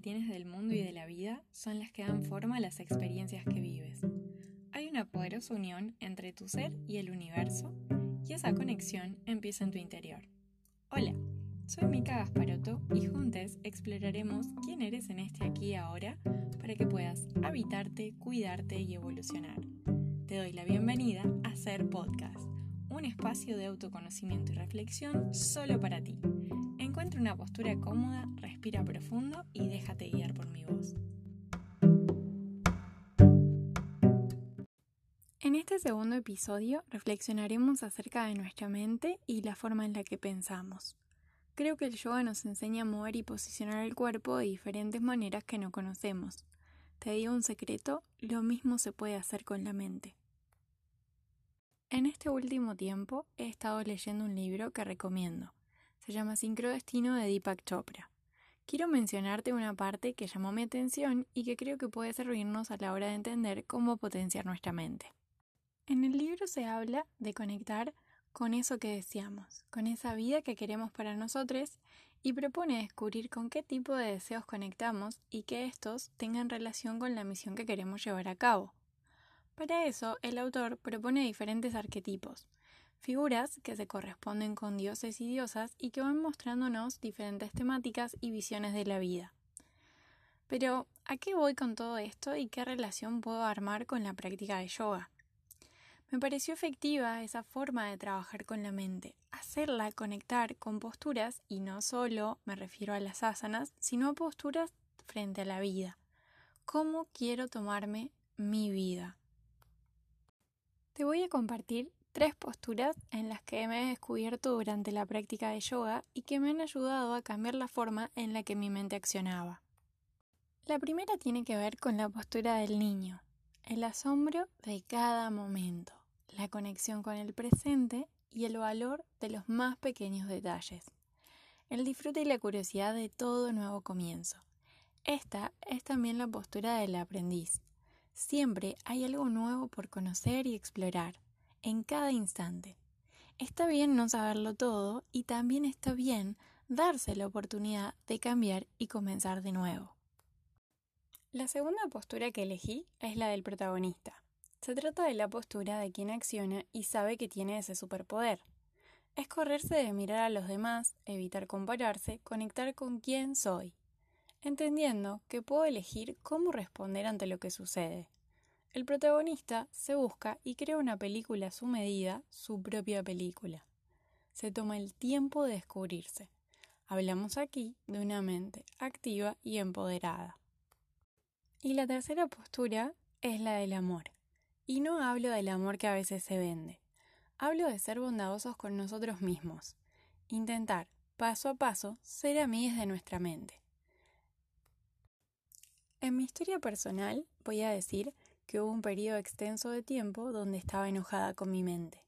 tienes del mundo y de la vida son las que dan forma a las experiencias que vives. Hay una poderosa unión entre tu ser y el universo y esa conexión empieza en tu interior. Hola, soy Mika Gasparotto y juntos exploraremos quién eres en este aquí y ahora para que puedas habitarte, cuidarte y evolucionar. Te doy la bienvenida a Ser Podcast, un espacio de autoconocimiento y reflexión solo para ti Encuentra una postura cómoda, respira profundo y déjate guiar por mi voz. En este segundo episodio reflexionaremos acerca de nuestra mente y la forma en la que pensamos. Creo que el yoga nos enseña a mover y posicionar el cuerpo de diferentes maneras que no conocemos. Te digo un secreto, lo mismo se puede hacer con la mente. En este último tiempo he estado leyendo un libro que recomiendo. Se llama Sincrodestino de Deepak Chopra. Quiero mencionarte una parte que llamó mi atención y que creo que puede servirnos a la hora de entender cómo potenciar nuestra mente. En el libro se habla de conectar con eso que deseamos, con esa vida que queremos para nosotros y propone descubrir con qué tipo de deseos conectamos y que estos tengan relación con la misión que queremos llevar a cabo. Para eso, el autor propone diferentes arquetipos, figuras que se corresponden con dioses y diosas y que van mostrándonos diferentes temáticas y visiones de la vida. Pero, ¿a qué voy con todo esto y qué relación puedo armar con la práctica de yoga? Me pareció efectiva esa forma de trabajar con la mente, hacerla conectar con posturas, y no solo me refiero a las asanas, sino a posturas frente a la vida. ¿Cómo quiero tomarme mi vida? Te voy a compartir tres posturas en las que me he descubierto durante la práctica de yoga y que me han ayudado a cambiar la forma en la que mi mente accionaba. La primera tiene que ver con la postura del niño, el asombro de cada momento, la conexión con el presente y el valor de los más pequeños detalles, el disfrute y la curiosidad de todo nuevo comienzo. Esta es también la postura del aprendiz. Siempre hay algo nuevo por conocer y explorar en cada instante. Está bien no saberlo todo y también está bien darse la oportunidad de cambiar y comenzar de nuevo. La segunda postura que elegí es la del protagonista. Se trata de la postura de quien acciona y sabe que tiene ese superpoder. Es correrse de mirar a los demás, evitar compararse, conectar con quién soy, entendiendo que puedo elegir cómo responder ante lo que sucede. El protagonista se busca y crea una película a su medida, su propia película. Se toma el tiempo de descubrirse. Hablamos aquí de una mente activa y empoderada. Y la tercera postura es la del amor. Y no hablo del amor que a veces se vende. Hablo de ser bondadosos con nosotros mismos. Intentar, paso a paso, ser amigos de nuestra mente. En mi historia personal voy a decir que hubo un periodo extenso de tiempo donde estaba enojada con mi mente,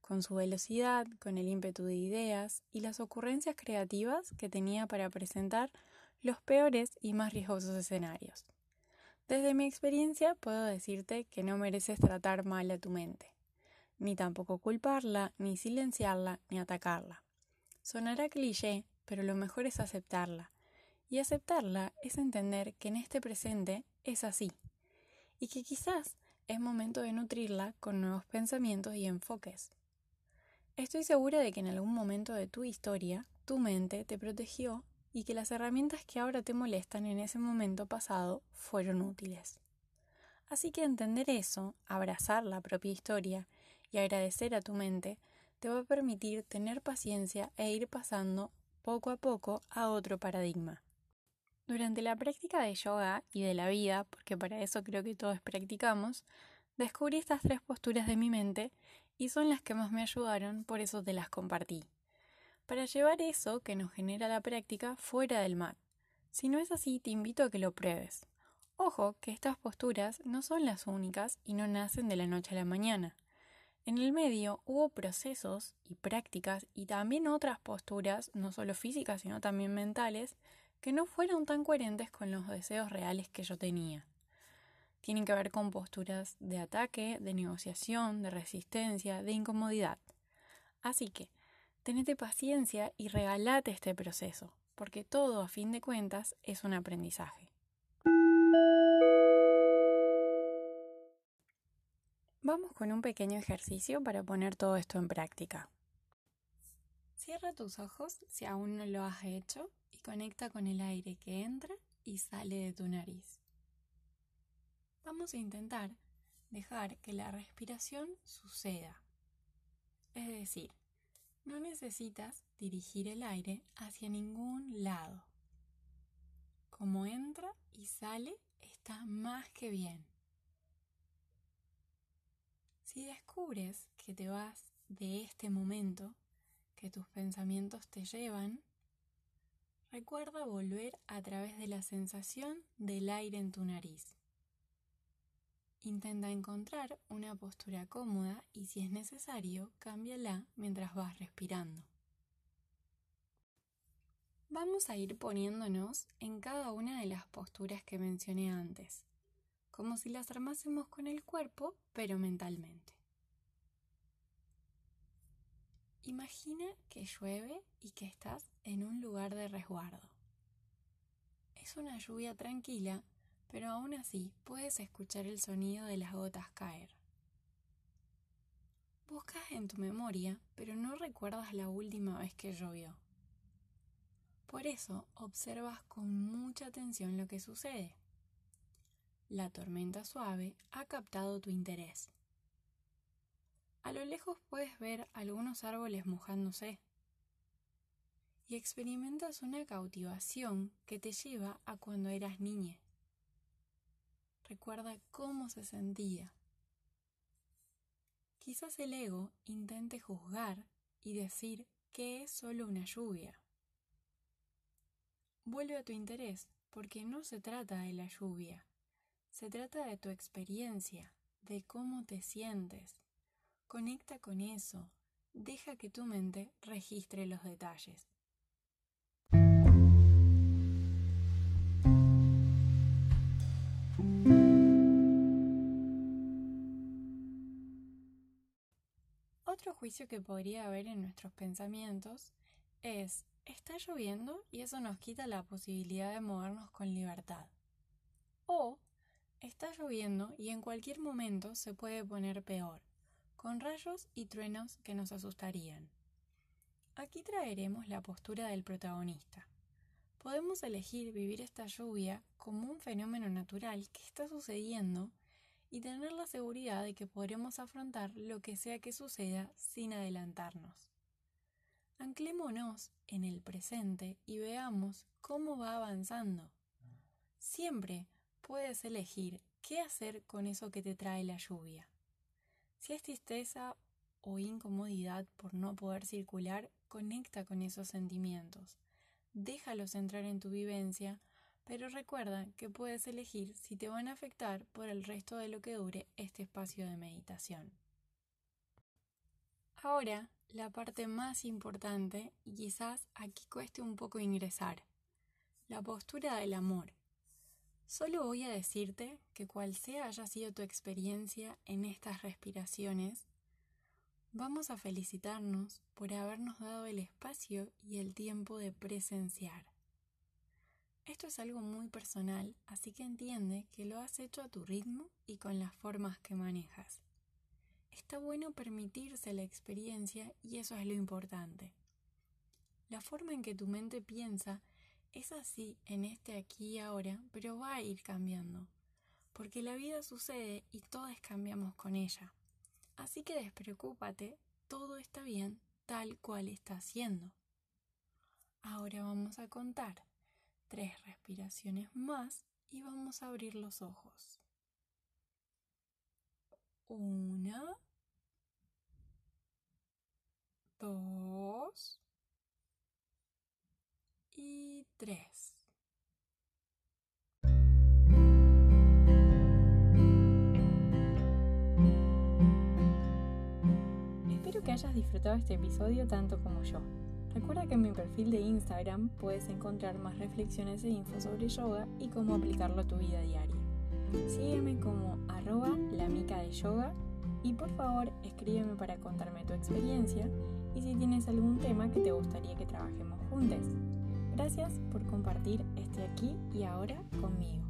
con su velocidad, con el ímpetu de ideas y las ocurrencias creativas que tenía para presentar los peores y más riesgosos escenarios. Desde mi experiencia puedo decirte que no mereces tratar mal a tu mente, ni tampoco culparla, ni silenciarla, ni atacarla. Sonará cliché, pero lo mejor es aceptarla. Y aceptarla es entender que en este presente es así, y que quizás es momento de nutrirla con nuevos pensamientos y enfoques. Estoy segura de que en algún momento de tu historia tu mente te protegió y que las herramientas que ahora te molestan en ese momento pasado fueron útiles. Así que entender eso, abrazar la propia historia y agradecer a tu mente te va a permitir tener paciencia e ir pasando poco a poco a otro paradigma. Durante la práctica de yoga y de la vida, porque para eso creo que todos practicamos, descubrí estas tres posturas de mi mente y son las que más me ayudaron, por eso te las compartí. Para llevar eso que nos genera la práctica fuera del mat. Si no es así, te invito a que lo pruebes. Ojo que estas posturas no son las únicas y no nacen de la noche a la mañana. En el medio hubo procesos y prácticas y también otras posturas, no solo físicas, sino también mentales, que no fueron tan coherentes con los deseos reales que yo tenía. Tienen que ver con posturas de ataque, de negociación, de resistencia, de incomodidad. Así que, tenete paciencia y regalate este proceso. porque todo a fin de cuentas es un aprendizaje. Vamos con un pequeño ejercicio para poner todo esto en práctica. Cierra tus ojos si aún no lo has hecho y conecta con el aire que entra y sale de tu nariz. Vamos a intentar dejar que la respiración suceda. Es decir, no necesitas dirigir el aire hacia ningún lado. Como entra y sale está más que bien. Si descubres que te vas de este momento, que tus pensamientos te llevan, recuerda volver a través de la sensación del aire en tu nariz. Intenta encontrar una postura cómoda y si es necesario, cámbiala mientras vas respirando. Vamos a ir poniéndonos en cada una de las posturas que mencioné antes como si las armásemos con el cuerpo, pero mentalmente. Imagina que llueve y que estás en un lugar de resguardo. Es una lluvia tranquila, pero aún así puedes escuchar el sonido de las gotas caer. Buscas en tu memoria, pero no recuerdas la última vez que llovió. Por eso observas con mucha atención lo que sucede. La tormenta suave ha captado tu interés. A lo lejos puedes ver algunos árboles mojándose y experimentas una cautivación que te lleva a cuando eras niña. Recuerda cómo se sentía. Quizás el ego intente juzgar y decir que es solo una lluvia. Vuelve a tu interés porque no se trata de la lluvia, se trata de tu experiencia, de cómo te sientes. Conecta con eso. Deja que tu mente registre los detalles. Otro juicio que podría haber en nuestros pensamientos es, está lloviendo y eso nos quita la posibilidad de movernos con libertad. O Está lloviendo y en cualquier momento se puede poner peor, con rayos y truenos que nos asustarían. Aquí traeremos la postura del protagonista. Podemos elegir vivir esta lluvia como un fenómeno natural que está sucediendo y tener la seguridad de que podremos afrontar lo que sea que suceda sin adelantarnos. Anclémonos en el presente y veamos cómo va avanzando. Siempre puedes elegir qué hacer con eso que te trae la lluvia. Si es tristeza o incomodidad por no poder circular, conecta con esos sentimientos. Déjalos entrar en tu vivencia, pero recuerda que puedes elegir si te van a afectar por el resto de lo que dure este espacio de meditación. Ahora, la parte más importante, y quizás aquí cueste un poco ingresar, la postura del amor, Solo voy a decirte que cual sea haya sido tu experiencia en estas respiraciones, vamos a felicitarnos por habernos dado el espacio y el tiempo de presenciar. Esto es algo muy personal, así que entiende que lo has hecho a tu ritmo y con las formas que manejas. Está bueno permitirse la experiencia y eso es lo importante. La forma en que tu mente piensa es así en este aquí y ahora, pero va a ir cambiando, porque la vida sucede y todos cambiamos con ella. Así que despreocúpate, todo está bien tal cual está siendo. Ahora vamos a contar tres respiraciones más y vamos a abrir los ojos. Una, dos, y 3. Espero que hayas disfrutado este episodio tanto como yo. Recuerda que en mi perfil de Instagram puedes encontrar más reflexiones e info sobre yoga y cómo aplicarlo a tu vida diaria. Sígueme como arroba la mica de yoga y por favor escríbeme para contarme tu experiencia y si tienes algún tema que te gustaría que trabajemos juntos. Gracias por compartir este aquí y ahora conmigo.